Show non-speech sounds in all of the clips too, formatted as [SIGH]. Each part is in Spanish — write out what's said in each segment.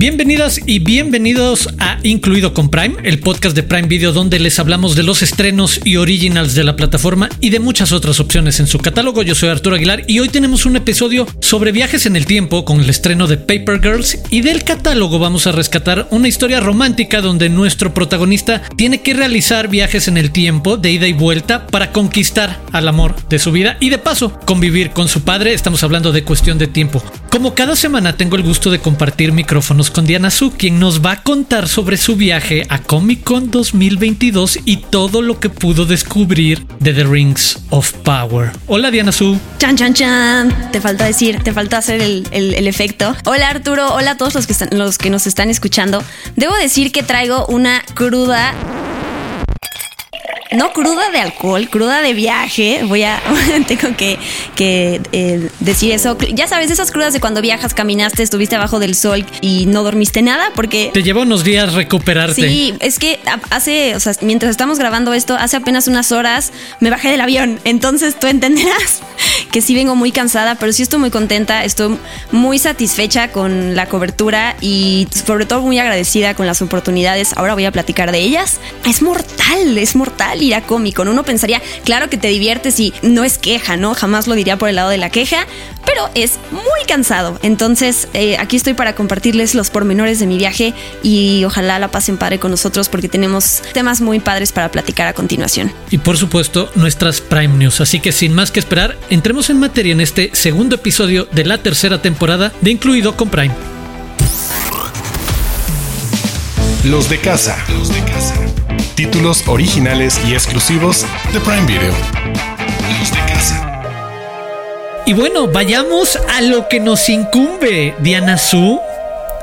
Bienvenidas y bienvenidos a Incluido con Prime, el podcast de Prime Video donde les hablamos de los estrenos y originals de la plataforma y de muchas otras opciones en su catálogo. Yo soy Arturo Aguilar y hoy tenemos un episodio sobre viajes en el tiempo con el estreno de Paper Girls y del catálogo vamos a rescatar una historia romántica donde nuestro protagonista tiene que realizar viajes en el tiempo de ida y vuelta para conquistar al amor de su vida y de paso convivir con su padre. Estamos hablando de cuestión de tiempo. Como cada semana tengo el gusto de compartir micrófonos con Diana Su, quien nos va a contar sobre su viaje a Comic Con 2022 y todo lo que pudo descubrir de The Rings of Power. Hola Diana Su. Chan, chan, chan. Te falta decir, te falta hacer el, el, efecto. Hola Arturo, hola a todos los que, están, los que nos están escuchando. Debo decir que traigo una cruda no cruda de alcohol, cruda de viaje. Voy a, [LAUGHS] tengo que, eh, decir eso. Ya sabes, esas crudas de cuando viajas, caminaste, estuviste abajo del sol y no dormiste nada porque... Te lleva unos días recuperarte. Sí, es que hace, o sea, mientras estamos grabando esto, hace apenas unas horas me bajé del avión. Entonces tú entenderás [LAUGHS] que sí vengo muy cansada, pero sí estoy muy contenta, estoy muy satisfecha con la cobertura y sobre todo muy agradecida con las oportunidades. Ahora voy a platicar de ellas. Es mortal, es mortal ir a Comic Con. Uno pensaría, claro que te diviertes y no es queja, ¿no? Jamás lo diría por el lado de la queja, pero es muy cansado. Entonces, eh, aquí estoy para compartirles los pormenores de mi viaje y ojalá la pasen padre con nosotros porque tenemos temas muy padres para platicar a continuación. Y por supuesto, nuestras Prime News. Así que sin más que esperar, entremos en materia en este segundo episodio de la tercera temporada de Incluido con Prime. Los de casa. Los de casa títulos originales y exclusivos de Prime Video. Los de casa. Y bueno, vayamos a lo que nos incumbe, Diana Su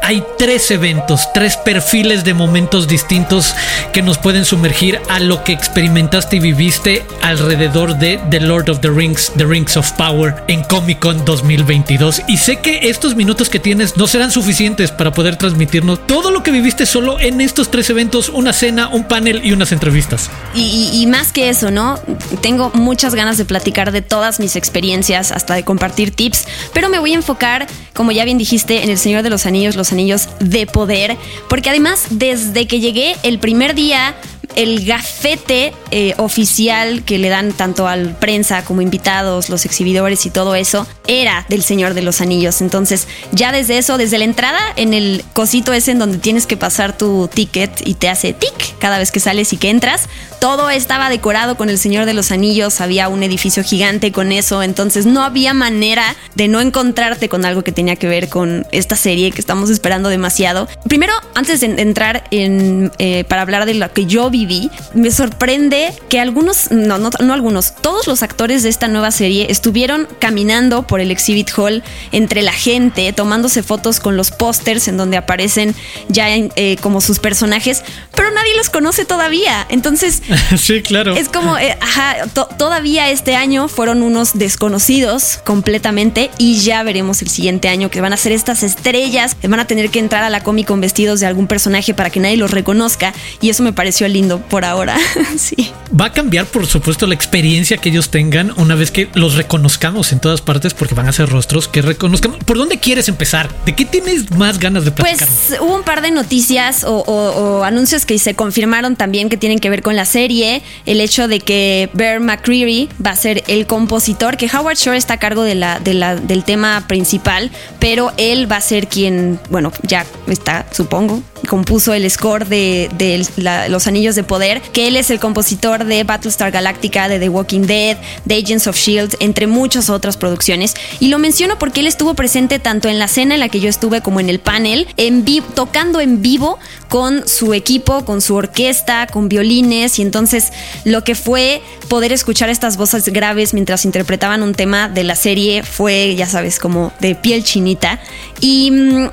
hay tres eventos, tres perfiles de momentos distintos que nos pueden sumergir a lo que experimentaste y viviste alrededor de The Lord of the Rings, The Rings of Power en Comic Con 2022. Y sé que estos minutos que tienes no serán suficientes para poder transmitirnos todo lo que viviste solo en estos tres eventos, una cena, un panel y unas entrevistas. Y, más que eso, ¿no? Tengo muchas ganas de platicar de todas mis experiencias, hasta de compartir tips, pero me voy a enfocar, como ya bien dijiste, en El Señor de los Anillos, los anillos de poder, porque además desde que llegué el primer día el gafete eh, oficial que le dan tanto al prensa como invitados, los exhibidores y todo eso, era del Señor de los Anillos. Entonces, ya desde eso, desde la entrada, en el cosito ese en donde tienes que pasar tu ticket y te hace tic cada vez que sales y que entras, todo estaba decorado con el Señor de los Anillos, había un edificio gigante con eso, entonces no había manera de no encontrarte con algo que tenía que ver con esta serie que estamos esperando demasiado. Primero, antes de entrar en, eh, para hablar de lo que yo viví, me sorprende que algunos, no, no, no algunos, todos los actores de esta nueva serie estuvieron caminando por el exhibit hall entre la gente, tomándose fotos con los pósters en donde aparecen ya eh, como sus personajes, pero nadie los conoce todavía. Entonces, [LAUGHS] sí, claro. Es como, eh, ajá, todavía este año fueron unos desconocidos completamente y ya veremos el siguiente año que van a ser estas estrellas, que van a tener que entrar a la Comic con vestidos de algún personaje para que nadie los reconozca y eso me pareció lindo por ahora. [LAUGHS] sí. Va a cambiar, por supuesto, la experiencia que ellos tengan una vez que los reconozcamos en todas partes porque van a ser rostros que reconozcamos. ¿Por dónde quieres empezar? ¿De qué tienes más ganas de platicar? Pues hubo un par de noticias o, o anuncios que se confirmaron también que tienen que ver con la serie, el hecho de que Bear McCreary va a ser el compositor, que Howard Shore está a cargo de la, del tema principal, pero él va a ser quien, bueno, ya está, supongo, compuso el score de, Los Anillos de Poder, que él es el compositor de Battlestar Galactica, de The Walking Dead, de Agents of Shield, entre muchas otras producciones. Y lo menciono porque él estuvo presente tanto en la cena en la que yo estuve como en el panel, en tocando en vivo con su equipo, con su orquesta, con violines y entonces lo que fue poder escuchar estas voces graves mientras interpretaban un tema de la serie fue, ya sabes, como de piel chinita. Y mm,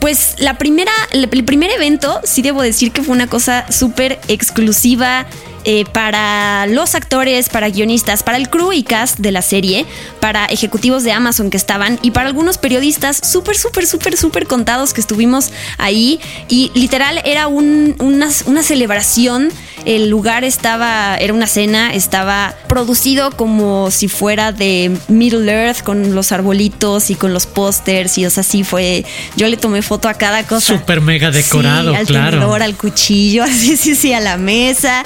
pues la primera, el primer evento, sí debo decir que fue una cosa súper exclusiva, eh, para los actores, para guionistas, para el crew y cast de la serie, para ejecutivos de Amazon que estaban y para algunos periodistas súper, súper, súper, súper contados que estuvimos ahí. Y literal era una, una celebración. El lugar estaba, era una cena, estaba producido como si fuera de Middle Earth con los arbolitos y con los pósters y o sea, sí fue, yo le tomé foto a cada cosa. Súper mega decorado, al claro. al cuchillo, [LAUGHS] así, sí, sí, a la mesa,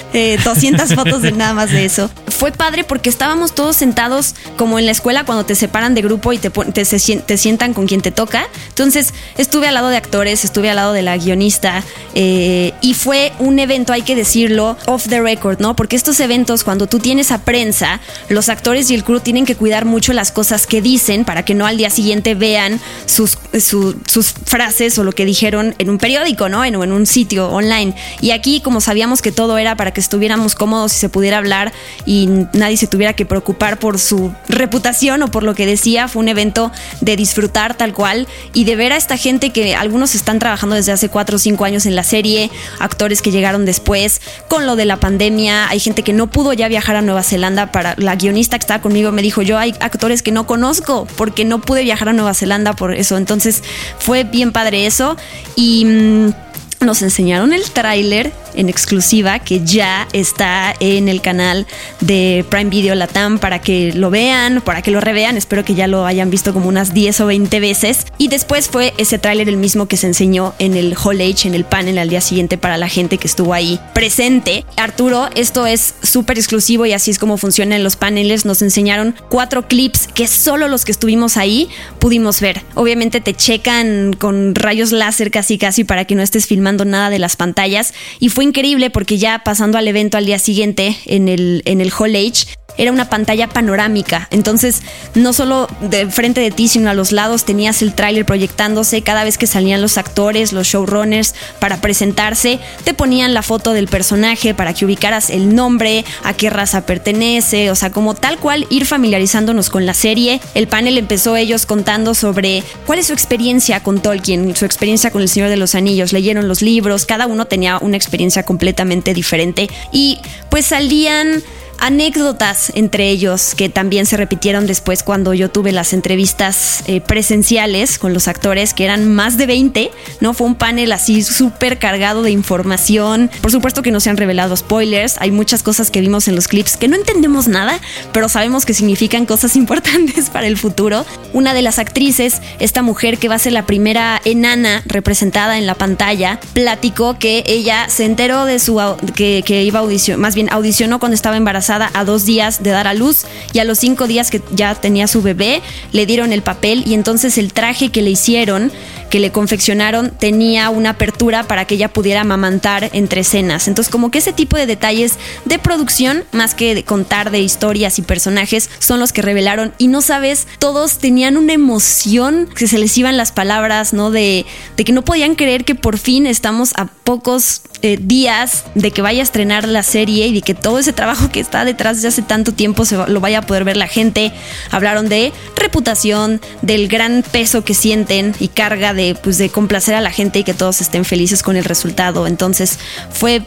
200 eh, [LAUGHS] fotos de nada más de eso. Fue padre porque estábamos todos sentados como en la escuela cuando te separan de grupo y te, te, te sientan con quien te toca. Entonces estuve al lado de actores, estuve al lado de la guionista eh, y fue un evento, hay que decirlo, off the record, ¿no? Porque estos eventos, cuando tú tienes a prensa, los actores y el crew tienen que cuidar mucho las cosas que dicen para que no al día siguiente vean sus, sus frases o lo que dijeron en un periódico, ¿no? En, en un sitio online. Y aquí, como sabíamos que todo era para que estuviéramos cómodos y se pudiera hablar y nadie se tuviera que preocupar por su reputación o por lo que decía, fue un evento de disfrutar tal cual y de ver a esta gente que algunos están trabajando desde hace cuatro o cinco años en la serie, actores que llegaron después, con lo de la pandemia, hay gente que no pudo ya viajar a Nueva Zelanda para la guionista que estaba conmigo me dijo, yo hay actores que no conozco porque no pude viajar a Nueva Zelanda por eso, entonces fue bien padre eso y... Mm, nos enseñaron el tráiler en exclusiva que ya está en el canal de Prime Video Latam para que lo vean, para que lo revean. Espero que ya lo hayan visto como unas 10 o 20 veces. Y después fue ese tráiler el mismo que se enseñó en el Hall H, en el panel al día siguiente para la gente que estuvo ahí presente. Arturo, esto es súper exclusivo y así es como funcionan los paneles. Nos enseñaron cuatro clips que solo los que estuvimos ahí pudimos ver. Obviamente te checan con rayos láser casi casi para que no estés filmando nada de las pantallas y fue increíble porque ya pasando al evento al día siguiente en el, en el Hall H, era una pantalla panorámica. Entonces, no solo de frente de ti, sino a los lados tenías el tráiler proyectándose. Cada vez que salían los actores, los showrunners para presentarse, te ponían la foto del personaje para que ubicaras el nombre, a qué raza pertenece, o sea, como tal cual ir familiarizándonos con la serie. El panel empezó ellos contando sobre cuál es su experiencia con Tolkien, su experiencia con El Señor de los Anillos. Leyeron los libros, cada uno tenía una experiencia completamente diferente y pues salían anécdotas entre ellos que también se repitieron después cuando yo tuve las entrevistas eh, presenciales con los actores, que eran más de 20, ¿no? Fue un panel así súper cargado de información. Por supuesto que no se han revelado spoilers, hay muchas cosas que vimos en los clips que no entendemos nada, pero sabemos que significan cosas [LAUGHS] importantes para el futuro. Una de las actrices, esta mujer que va a ser la primera enana representada en la pantalla, platicó que ella se enteró de su que, que iba a audición, más bien audicionó cuando estaba embarazada a dos días de dar a luz y a los cinco días que ya tenía su bebé le dieron el papel y entonces el traje que le hicieron, que le confeccionaron, tenía una apertura para que ella pudiera amamantar entre escenas. Entonces como que ese tipo de detalles de producción, más que de contar de historias y personajes, son los que revelaron y no sabes, todos tenían una emoción que se les iban las palabras, ¿no? De, de que no podían creer que por fin estamos a pocos eh, días de que vaya a estrenar la serie y de que todo ese trabajo que está detrás de hace tanto tiempo se lo vaya a poder ver la gente. Hablaron de reputación, del gran peso que sienten y carga de, pues, de complacer a la gente y que todos estén felices con el resultado. Entonces fue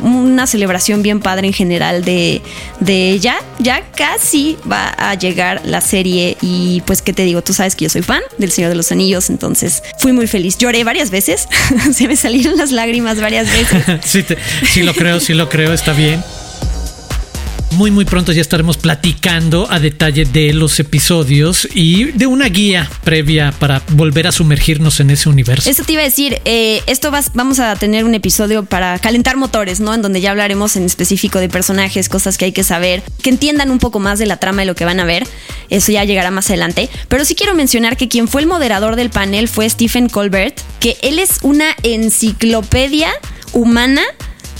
una celebración bien padre en general de, de ya, ya casi va a llegar la serie y pues qué te digo, tú sabes que yo soy fan del Señor de los Anillos, entonces fui muy feliz. Lloré varias veces, [LAUGHS] se me salieron las lágrimas varias veces. [LAUGHS] sí, sí lo creo, sí lo creo, está bien. Muy muy pronto ya estaremos platicando a detalle de los episodios y de una guía previa para volver a sumergirnos en ese universo. Eso te iba a decir, eh, esto vamos a tener un episodio para calentar motores, ¿no? En donde ya hablaremos en específico de personajes, cosas que hay que saber, que entiendan un poco más de la trama y lo que van a ver. Eso ya llegará más adelante. Pero sí quiero mencionar que quien fue el moderador del panel fue Stephen Colbert, que él es una enciclopedia humana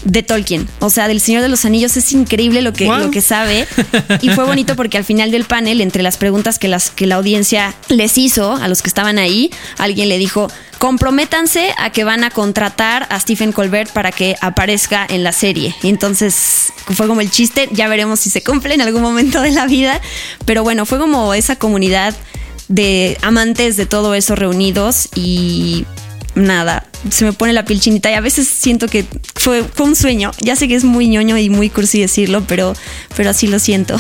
de Tolkien, o sea, del Señor de los Anillos. Es increíble lo que, lo que sabe. [LAUGHS] Y fue bonito porque al final del panel, entre las preguntas que, las, que la audiencia les hizo a los que estaban ahí, alguien le dijo, comprométanse a que van a contratar a Stephen Colbert para que aparezca en la serie. Y entonces fue como el chiste, ya veremos si se cumple en algún momento de la vida. Pero bueno, fue como esa comunidad de amantes de todo eso reunidos y nada, se me pone la piel chinita y a veces siento que fue, fue un sueño. Ya sé que es muy ñoño y muy cursi decirlo, pero, pero así lo siento.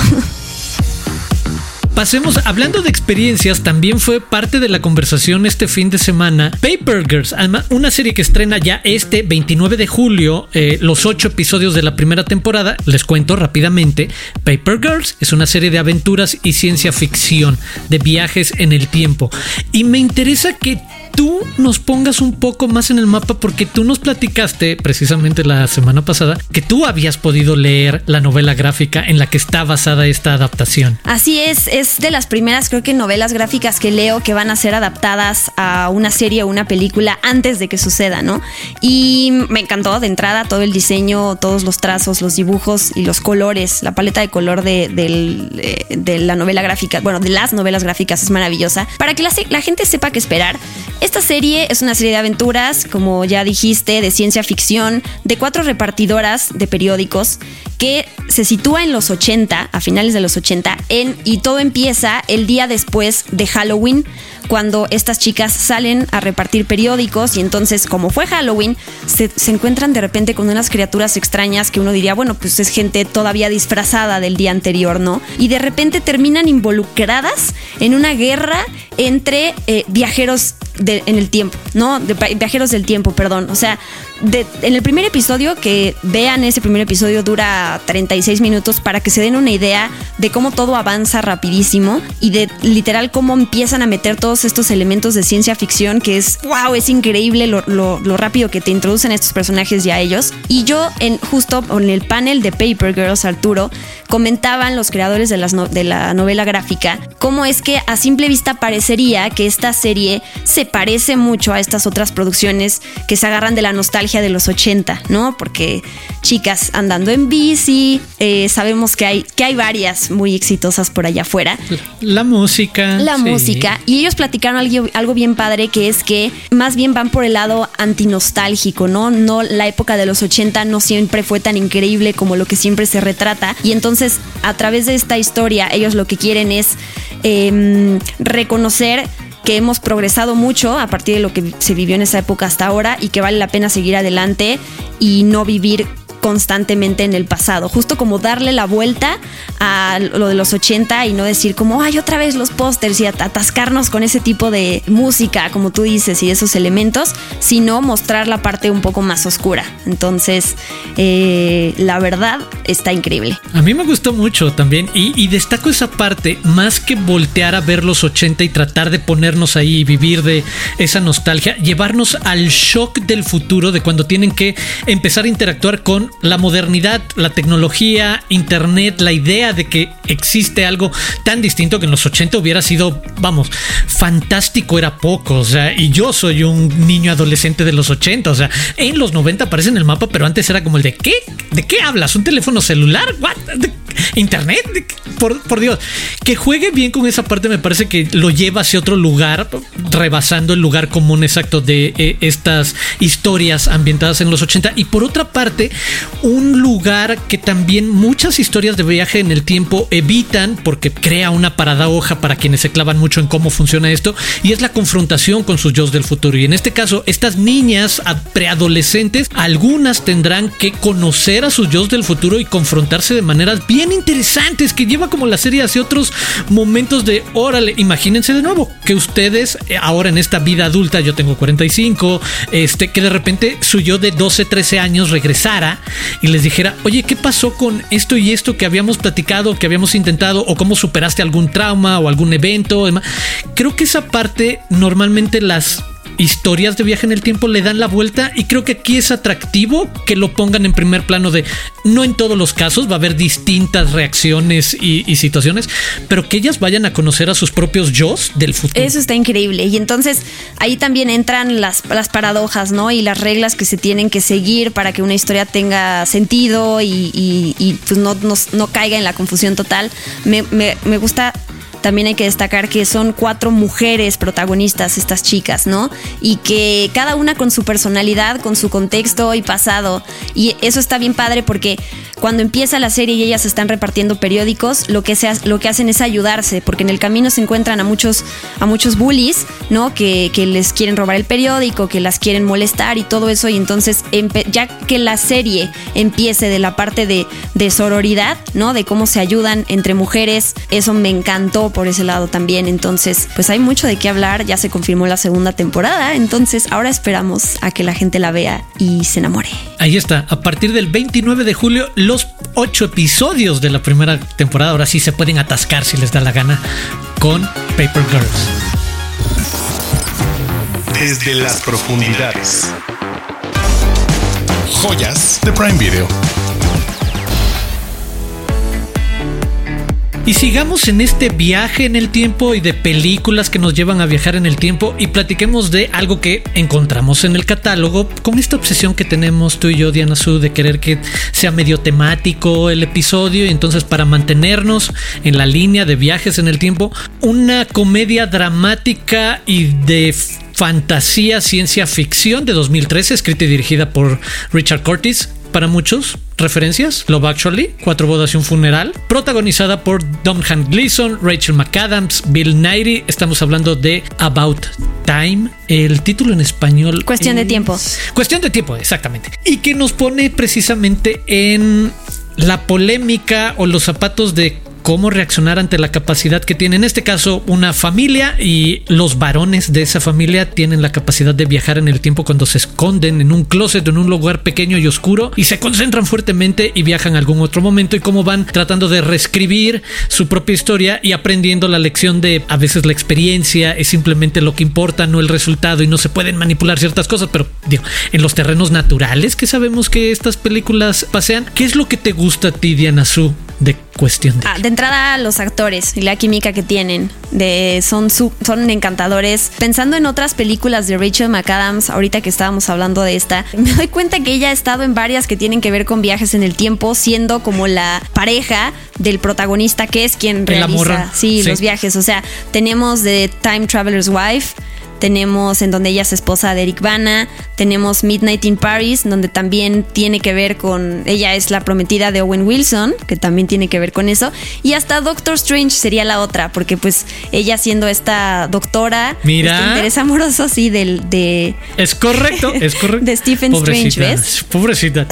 Pasemos, hablando de experiencias, también fue parte de la conversación este fin de semana. Paper Girls, una serie que estrena ya este 29 de julio, eh, los ocho episodios de la primera temporada. Les cuento rápidamente. Paper Girls es una serie de aventuras y ciencia ficción, de viajes en el tiempo. Y me interesa que tú nos pongas un poco más en el mapa porque tú nos platicaste precisamente la semana pasada que tú habías podido leer la novela gráfica en la que está basada esta adaptación. Así es, es de las primeras creo que novelas gráficas que leo que van a ser adaptadas a una serie o una película antes de que suceda, ¿no? Y me encantó de entrada todo el diseño, todos los trazos, los dibujos y los colores, la paleta de color de, de, la novela gráfica, bueno, de las novelas gráficas es maravillosa. Para que la, la gente sepa qué esperar, esta serie es una serie de aventuras, como ya dijiste, de ciencia ficción, de cuatro repartidoras de periódicos que se sitúa en los 80, a finales de los 80, en, y todo empieza el día después de Halloween, cuando estas chicas salen a repartir periódicos y entonces como fue Halloween, se, encuentran de repente con unas criaturas extrañas que uno diría, bueno, pues es gente todavía disfrazada del día anterior, ¿no? Y de repente terminan involucradas en una guerra entre eh, viajeros en el tiempo, ¿no? De, viajeros del tiempo, perdón. O sea, en el primer episodio, que vean ese primer episodio, dura 36 minutos para que se den una idea de cómo todo avanza rapidísimo y de literal cómo empiezan a meter todos estos elementos de ciencia ficción que es, wow, es increíble lo, rápido que te introducen estos personajes y a ellos. Y yo, en, justo en el panel de Paper Girls, Arturo, comentaban los creadores de, las de la novela gráfica cómo es que a simple vista parecería que esta serie se parece mucho a estas otras producciones que se agarran de la nostalgia de los 80, ¿no? Porque chicas andando en bici, eh, sabemos que hay, que hay varias muy exitosas por allá afuera. La música. La música. Y ellos platicaron algo, bien padre que es que más bien van por el lado antinostálgico, ¿no? No, la época de los 80 no siempre fue tan increíble como lo que siempre se retrata. Y entonces, a través de esta historia, ellos lo que quieren es em, reconocer que hemos progresado mucho a partir de lo que se vivió en esa época hasta ahora y que vale la pena seguir adelante y no vivir constantemente en el pasado, justo como darle la vuelta a lo de los 80 y no decir como, ay, otra vez los pósters y atascarnos con ese tipo de música, como tú dices, y esos elementos, sino mostrar la parte un poco más oscura. Entonces, eh, la verdad está increíble. A mí me gustó mucho también y, destaco esa parte, más que voltear a ver los 80 y tratar de ponernos ahí y vivir de esa nostalgia, llevarnos al shock del futuro de cuando tienen que empezar a interactuar con la modernidad, la tecnología, internet, la idea de que existe algo tan distinto que en los 80 hubiera sido, vamos, fantástico era poco, o sea, y yo soy un niño adolescente de los 80, o sea, en los 90 aparece en el mapa, pero antes era como el de ¿qué? ¿De qué hablas? ¿Un teléfono celular? ¿What? ¿Internet? Por, Dios, que juegue bien con esa parte me parece que lo lleva hacia otro lugar, rebasando el lugar común exacto de eh, estas historias ambientadas en los 80 y por otra parte un lugar que también muchas historias de viaje en el tiempo evitan porque crea una paradoja para quienes se clavan mucho en cómo funciona esto y es la confrontación con sus yo del futuro. Y en este caso, estas niñas preadolescentes, algunas tendrán que conocer a sus yo del futuro y confrontarse de maneras bien interesantes que lleva como la serie hacia otros momentos de órale, imagínense de nuevo que ustedes eh, ahora en esta vida adulta, yo tengo 45, este que de repente su yo de 12, 13 años regresara y les dijera, oye, ¿qué pasó con esto y esto que habíamos platicado, que habíamos intentado, o cómo superaste algún trauma o algún evento? Creo que esa parte normalmente las historias de viaje en el tiempo le dan la vuelta y creo que aquí es atractivo que lo pongan en primer plano de no en todos los casos va a haber distintas reacciones y, situaciones, pero que ellas vayan a conocer a sus propios yo del futuro. Eso está increíble y entonces ahí también entran las, las paradojas, ¿no? Y las reglas que se tienen que seguir para que una historia tenga sentido y, pues no, no, caiga en la confusión total. me, me, me gusta también hay que destacar que son cuatro mujeres protagonistas, estas chicas, ¿no? Y que cada una con su personalidad, con su contexto y pasado. Y eso está bien padre porque cuando empieza la serie y ellas están repartiendo periódicos, lo que, se, lo que hacen es ayudarse, porque en el camino se encuentran a muchos, a muchos bullies, ¿no? Que, les quieren robar el periódico, que las quieren molestar y todo eso. Y entonces, ya que la serie empiece de la parte de sororidad, ¿no? De cómo se ayudan entre mujeres, eso me encantó por ese lado también. Entonces, pues hay mucho de qué hablar, ya se confirmó la segunda temporada, entonces ahora esperamos a que la gente la vea y se enamore. Ahí está, a partir del 29 de julio, los ocho episodios de la primera temporada ahora sí se pueden atascar si les da la gana con Paper Girls. Desde las profundidades. Joyas de Prime Video. Y sigamos en este viaje en el tiempo y de películas que nos llevan a viajar en el tiempo y platiquemos de algo que encontramos en el catálogo con esta obsesión que tenemos tú y yo, Diana Su, de querer que sea medio temático el episodio y entonces para mantenernos en la línea de viajes en el tiempo, una comedia dramática y de fantasía ciencia ficción de 2013, escrita y dirigida por Richard Curtis, para muchos referencias, Love Actually, Cuatro bodas y un funeral, protagonizada por Domhnall Gleeson, Rachel McAdams, Bill Nighy. Estamos hablando de About Time. El título en español. Cuestión de tiempo. Cuestión de tiempo, exactamente. Y que nos pone precisamente en la polémica o los zapatos de cómo reaccionar ante la capacidad que tiene, en este caso, una familia y los varones de esa familia tienen la capacidad de viajar en el tiempo cuando se esconden en un closet, en un lugar pequeño y oscuro y se concentran fuertemente y viajan a algún otro momento y cómo van tratando de reescribir su propia historia y aprendiendo la lección de a veces la experiencia es simplemente lo que importa, no el resultado y no se pueden manipular ciertas cosas, pero digo, en los terrenos naturales que sabemos que estas películas pasean, ¿qué es lo que te gusta a ti, Diana Su, de cuestión de... Ah, de entrada, los actores y la química que tienen. De, son, son encantadores. Pensando en otras películas de Rachel McAdams, ahorita que estábamos hablando de esta, me doy cuenta que ella ha estado en varias que tienen que ver con viajes en el tiempo, siendo como la pareja del protagonista, que es quien realiza sí, sí, los viajes. O sea, tenemos de Time Traveler's Wife tenemos en donde ella es esposa de Eric Bana, tenemos Midnight in Paris, donde también tiene que ver con, ella es la prometida de Owen Wilson, que también tiene que ver con eso, y hasta Doctor Strange sería la otra, porque pues ella siendo esta doctora, Mira, este interés amoroso, sí, del, de... Es correcto, es correcto. [LAUGHS] De Stephen Strange, ¿ves? Pobrecita.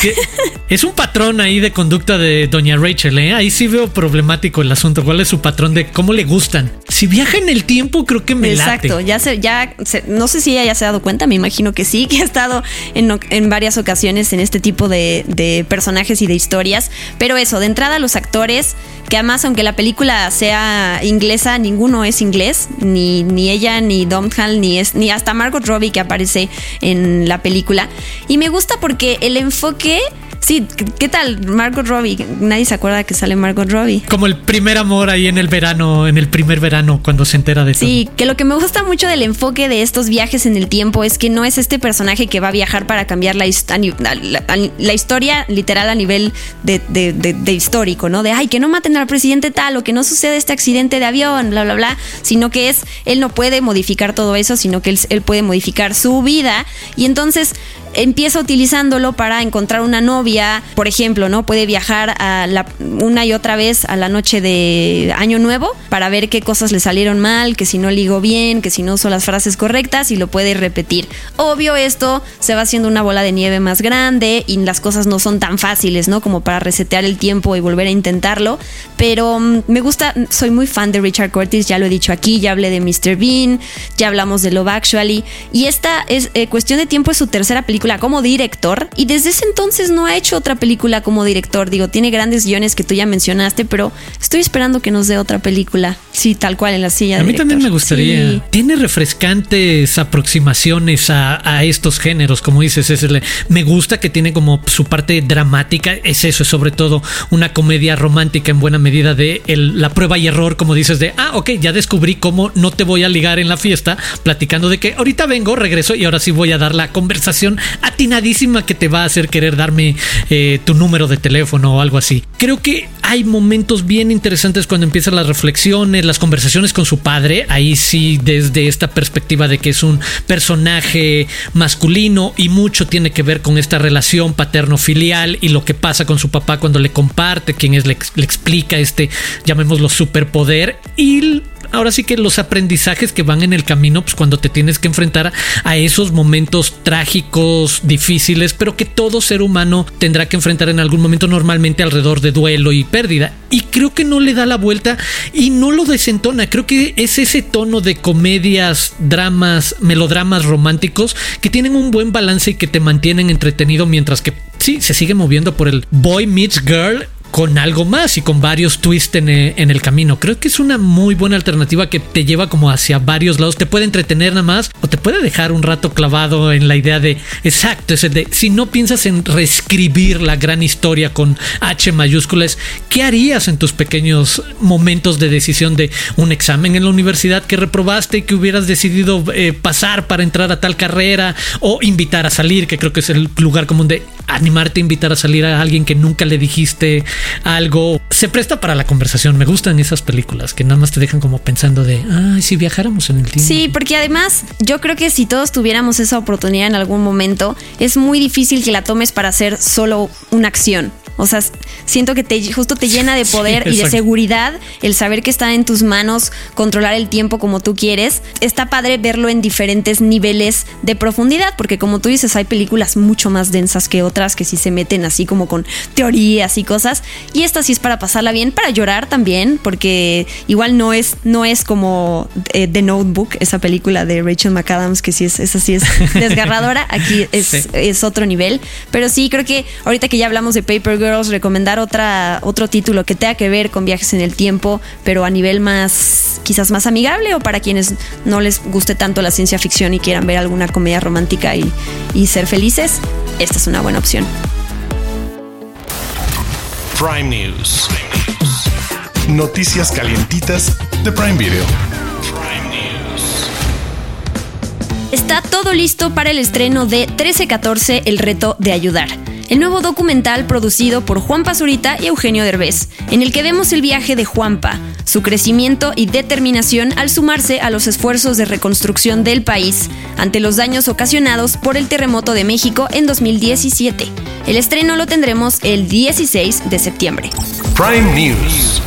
Es un patrón ahí de conducta de doña Rachel, ¿eh? Ahí sí veo problemático el asunto. ¿Cuál es su patrón de cómo le gustan? Si viaja en el tiempo, creo que me Exacto, ya se, ya no sé si ella ya se ha dado cuenta, me imagino que sí, [LAUGHS] que ha estado en, varias ocasiones en este tipo de, personajes y de historias. Pero eso, de entrada los actores, que además aunque la película sea inglesa, ninguno es inglés, ni, ni ella, ni Domhnall, ni, ni hasta Margot Robbie que aparece en la película. Y me gusta porque el enfoque Sí, ¿qué tal Margot Robbie? Nadie se acuerda que sale Margot Robbie. Como el primer amor ahí en el verano, en el primer verano, cuando se entera de eso. Sí, que lo que me gusta mucho del enfoque de estos viajes en el tiempo es que no es este personaje que va a viajar para cambiar la, la, historia literal a nivel de, histórico, ¿no? De, ay, que no maten al presidente tal o que no suceda este accidente de avión, bla, bla, bla, sino que es, él no puede modificar todo eso, sino que él, él puede modificar su vida y entonces empieza utilizándolo para encontrar una novia, por ejemplo, ¿no? Puede viajar una y otra vez a la noche de Año Nuevo para ver qué cosas le salieron mal, que si no ligó bien, que si no usó las frases correctas y lo puede repetir. Obvio esto se va haciendo una bola de nieve más grande y las cosas no son tan fáciles, ¿no? Como para resetear el tiempo y volver a intentarlo, pero mm, me gusta, soy muy fan de Richard Curtis, ya lo he dicho aquí, ya hablé de Mr. Bean, ya hablamos de Love Actually y esta es eh, cuestión de tiempo es su tercera película como director y desde ese entonces no ha hecho otra película como director. Digo, tiene grandes guiones que tú ya mencionaste, pero estoy esperando que nos dé otra película. Sí, tal cual en la silla. A mí también me gustaría. Tiene refrescantes aproximaciones a, estos géneros, como dices. Es me gusta que tiene como su parte dramática. Es eso, es sobre todo una comedia romántica en buena medida de la prueba y error, como dices, de, ah, ok, ya descubrí cómo no te voy a ligar en la fiesta, platicando de que ahorita vengo, regreso y ahora sí voy a dar la conversación atinadísima que te va a hacer querer darme eh, tu número de teléfono o algo así. Creo que hay momentos bien interesantes cuando empiezan las reflexiones, las conversaciones con su padre. Ahí sí, desde esta perspectiva de que es un personaje masculino y mucho tiene que ver con esta relación paterno-filial y lo que pasa con su papá cuando le comparte, quien es, le, le explica este, llamémoslo, superpoder. Y ahora sí que los aprendizajes que van en el camino, pues cuando te tienes que enfrentar a esos momentos trágicos, difíciles, pero que todo ser humano tendrá que enfrentar en algún momento normalmente alrededor de duelo y pérdida. Y creo que no le da la vuelta y no lo desentona. Creo que es ese tono de comedias, dramas, melodramas románticos que tienen un buen balance y que te mantienen entretenido mientras que sí, se sigue moviendo por el boy meets girl con algo más y con varios twists eh, en, el camino. Creo que es una muy buena alternativa que te lleva como hacia varios lados. Te puede entretener nada más o te puede dejar un rato clavado en la idea de exacto, es el de si no piensas en reescribir la gran historia con H mayúsculas, ¿qué harías en tus pequeños momentos de decisión de un examen en la universidad que reprobaste y que hubieras decidido eh, pasar para entrar a tal carrera o invitar a salir, que creo que es el lugar común de animarte a invitar a salir a alguien que nunca le dijiste algo. Se presta para la conversación. Me gustan esas películas que nada más te dejan como pensando de, ay, si viajáramos en el tiempo. Sí, porque además yo creo que si todos tuviéramos esa oportunidad en algún momento, es muy difícil que la tomes para hacer solo una acción. O sea, siento que te, justo te llena de poder y de seguridad el saber que está en tus manos controlar el tiempo como tú quieres. Está padre verlo en diferentes niveles de profundidad, porque como tú dices, hay películas mucho más densas que otras que sí se meten así como con teorías y cosas. Y esta sí es para pasarla bien, para llorar también, porque igual no es, no es como eh, The Notebook, esa película de Rachel McAdams, que sí es, esa sí es [LAUGHS] desgarradora. Aquí es, es otro nivel. Pero sí, creo que ahorita que ya hablamos de Paper Girl, recomendar otra, otro título que tenga que ver con viajes en el tiempo, pero a nivel más, quizás más amigable o para quienes no les guste tanto la ciencia ficción y quieran ver alguna comedia romántica y, y ser felices, esta es una buena opción. Prime News. Noticias calientitas de Prime Video. Está todo listo para el estreno de 1314, El reto de ayudar el nuevo documental producido por Juan Pazurita y Eugenio Derbez, en el que vemos el viaje de Juanpa, su crecimiento y determinación al sumarse a los esfuerzos de reconstrucción del país ante los daños ocasionados por el terremoto de México en 2017. El estreno lo tendremos el 16 de septiembre. Prime News.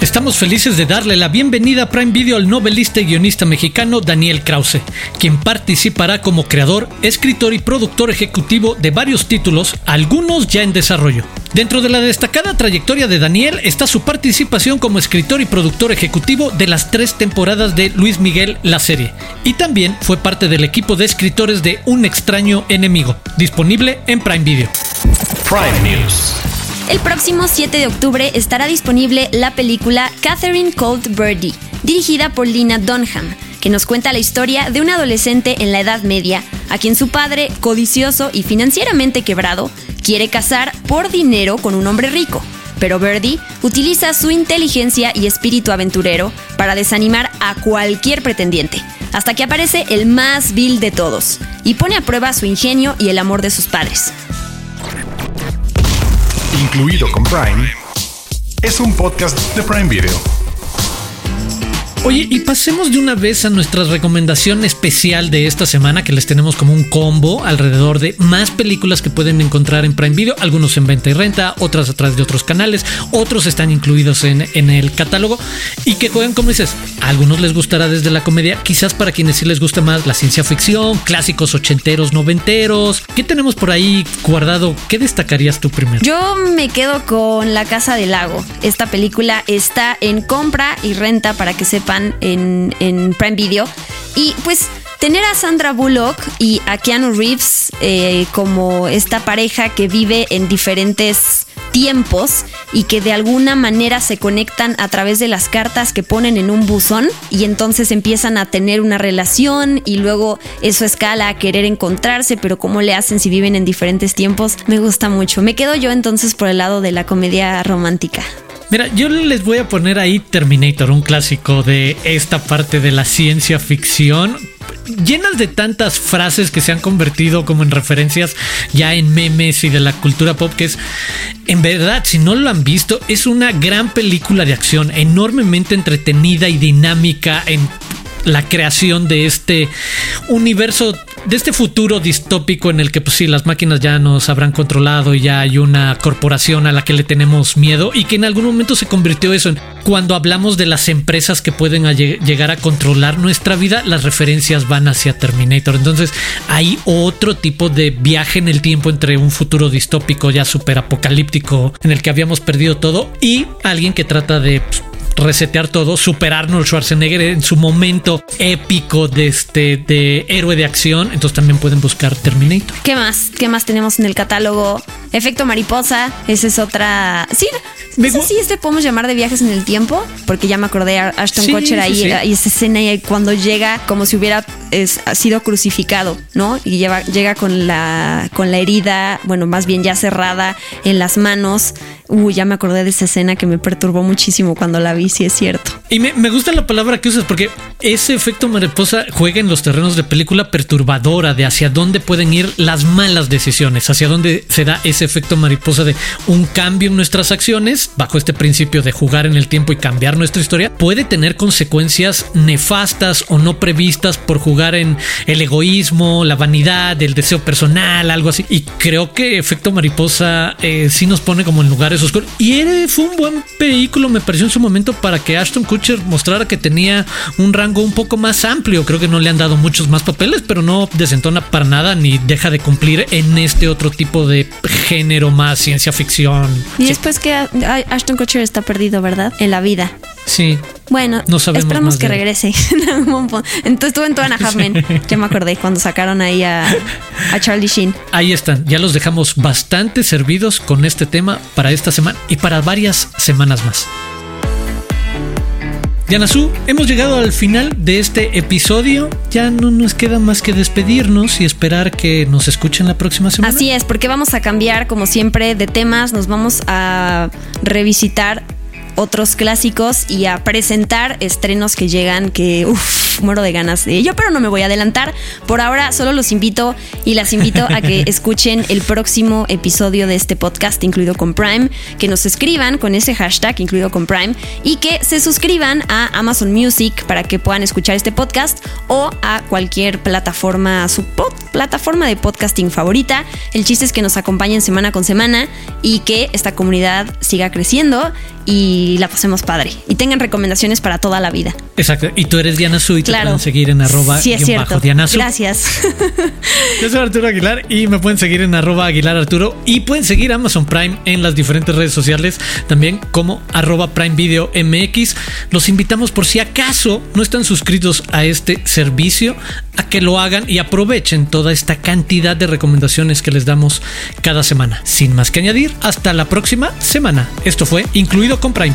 Estamos felices de darle la bienvenida a Prime Video al novelista y guionista mexicano Daniel Krause, quien participará como creador, escritor y productor ejecutivo de varios títulos, algunos ya en desarrollo. Dentro de la destacada trayectoria de Daniel está su participación como escritor y productor ejecutivo de las tres temporadas de Luis Miguel la serie, y también fue parte del equipo de escritores de Un extraño enemigo, disponible en Prime Video. Prime News. El próximo 7 de octubre estará disponible la película Catherine Cold Birdie, dirigida por Lina Dunham, que nos cuenta la historia de un adolescente en la Edad Media, a quien su padre, codicioso y financieramente quebrado, quiere casar por dinero con un hombre rico. Pero Birdie utiliza su inteligencia y espíritu aventurero para desanimar a cualquier pretendiente, hasta que aparece el más vil de todos, y pone a prueba su ingenio y el amor de sus padres incluido con Prime, es un podcast de Prime Video. Oye, y pasemos de una vez a nuestra recomendación especial de esta semana, que les tenemos como un combo alrededor de más películas que pueden encontrar en Prime Video, algunos en venta y renta, otras a través de otros canales, otros están incluidos en, en el catálogo y que juegan, como dices, a algunos les gustará desde la comedia, quizás para quienes sí les gusta más la ciencia ficción, clásicos ochenteros, noventeros. ¿Qué tenemos por ahí guardado? ¿Qué destacarías tú primero? Yo me quedo con La Casa del Lago. Esta película está en compra y renta para que en, en Prime Video. Y pues tener a Sandra Bullock y a Keanu Reeves eh, como esta pareja que vive en diferentes tiempos y que de alguna manera se conectan a través de las cartas que ponen en un buzón y entonces empiezan a tener una relación y luego eso escala a querer encontrarse, pero cómo le hacen si viven en diferentes tiempos, me gusta mucho. Me quedo yo entonces por el lado de la comedia romántica. Mira, yo les voy a poner ahí Terminator, un clásico de esta parte de la ciencia ficción llenas de tantas frases que se han convertido como en referencias ya en memes y de la cultura pop que es en verdad si no lo han visto es una gran película de acción enormemente entretenida y dinámica en la creación de este universo, de este futuro distópico en el que pues sí, las máquinas ya nos habrán controlado y ya hay una corporación a la que le tenemos miedo y que en algún momento se convirtió eso en cuando hablamos de las empresas que pueden llegar a controlar nuestra vida, las referencias van hacia Terminator. Entonces hay otro tipo de viaje en el tiempo entre un futuro distópico ya súper apocalíptico en el que habíamos perdido todo y alguien que trata de pues, resetear todo, superar Arnold Schwarzenegger en su momento épico de este de héroe de acción. Entonces también pueden buscar Terminator. ¿Qué más? ¿Qué más tenemos en el catálogo? Efecto mariposa, esa es otra. Sí, sí, este podemos llamar de viajes en el tiempo, porque ya me acordé a Ashton Kutcher ahí, y esa escena y cuando llega como si hubiera es, sido crucificado, ¿no? Y lleva, llega con la, con la herida, bueno, más bien ya cerrada en las manos. Uy, ya me acordé de esa escena que me perturbó muchísimo cuando la vi, si es cierto. Y me, gusta la palabra que usas porque ese efecto mariposa juega en los terrenos de película perturbadora de hacia dónde pueden ir las malas decisiones, hacia dónde se da ese efecto mariposa de un cambio en nuestras acciones, bajo este principio de jugar en el tiempo y cambiar nuestra historia, puede tener consecuencias nefastas o no previstas por jugar en el egoísmo, la vanidad, el deseo personal, algo así. Y creo que efecto mariposa eh, sí nos pone como en lugares y fue un buen vehículo, me pareció en su momento, para que Ashton Kutcher mostrara que tenía un rango un poco más amplio. Creo que no le han dado muchos más papeles, pero no desentona para nada ni deja de cumplir en este otro tipo de género más ciencia ficción. Y después que Ashton Kutcher está perdido, ¿verdad? En la vida. Sí. Bueno, no esperamos que regrese. [LAUGHS] Entonces estuvo en Tuana Halfman. Ya me acordé cuando sacaron ahí a, a, Charlie Sheen. Ahí están. Ya los dejamos bastante servidos con este tema para esta semana y para varias semanas más. Su, hemos llegado al final de este episodio. Ya no nos queda más que despedirnos y esperar que nos escuchen la próxima semana. Así es, porque vamos a cambiar, como siempre, de temas. Nos vamos a revisitar otros clásicos y a presentar estrenos que llegan que uff, muero de ganas de ello, pero no me voy a adelantar. Por ahora solo los invito y las invito a que [LAUGHS] escuchen el próximo episodio de este podcast incluido con Prime, que nos escriban con ese hashtag incluido con Prime y que se suscriban a Amazon Music para que puedan escuchar este podcast o a cualquier plataforma, su plataforma de podcasting favorita. El chiste es que nos acompañen semana con semana y que esta comunidad siga creciendo y la pasemos padre. Y tengan recomendaciones para toda la vida. Exacto. Y tú eres Diana Su y te pueden seguir en arroba sí, es cierto. Gracias. [LAUGHS] Yo soy Arturo Aguilar y me pueden seguir en arroba Aguilar Arturo y pueden seguir Amazon Prime en las diferentes redes sociales también como arroba Prime Video MX. Los invitamos por si acaso no están suscritos a este servicio a que lo hagan y aprovechen toda esta cantidad de recomendaciones que les damos cada semana. Sin más que añadir, hasta la próxima semana. Esto fue incluido con Prime.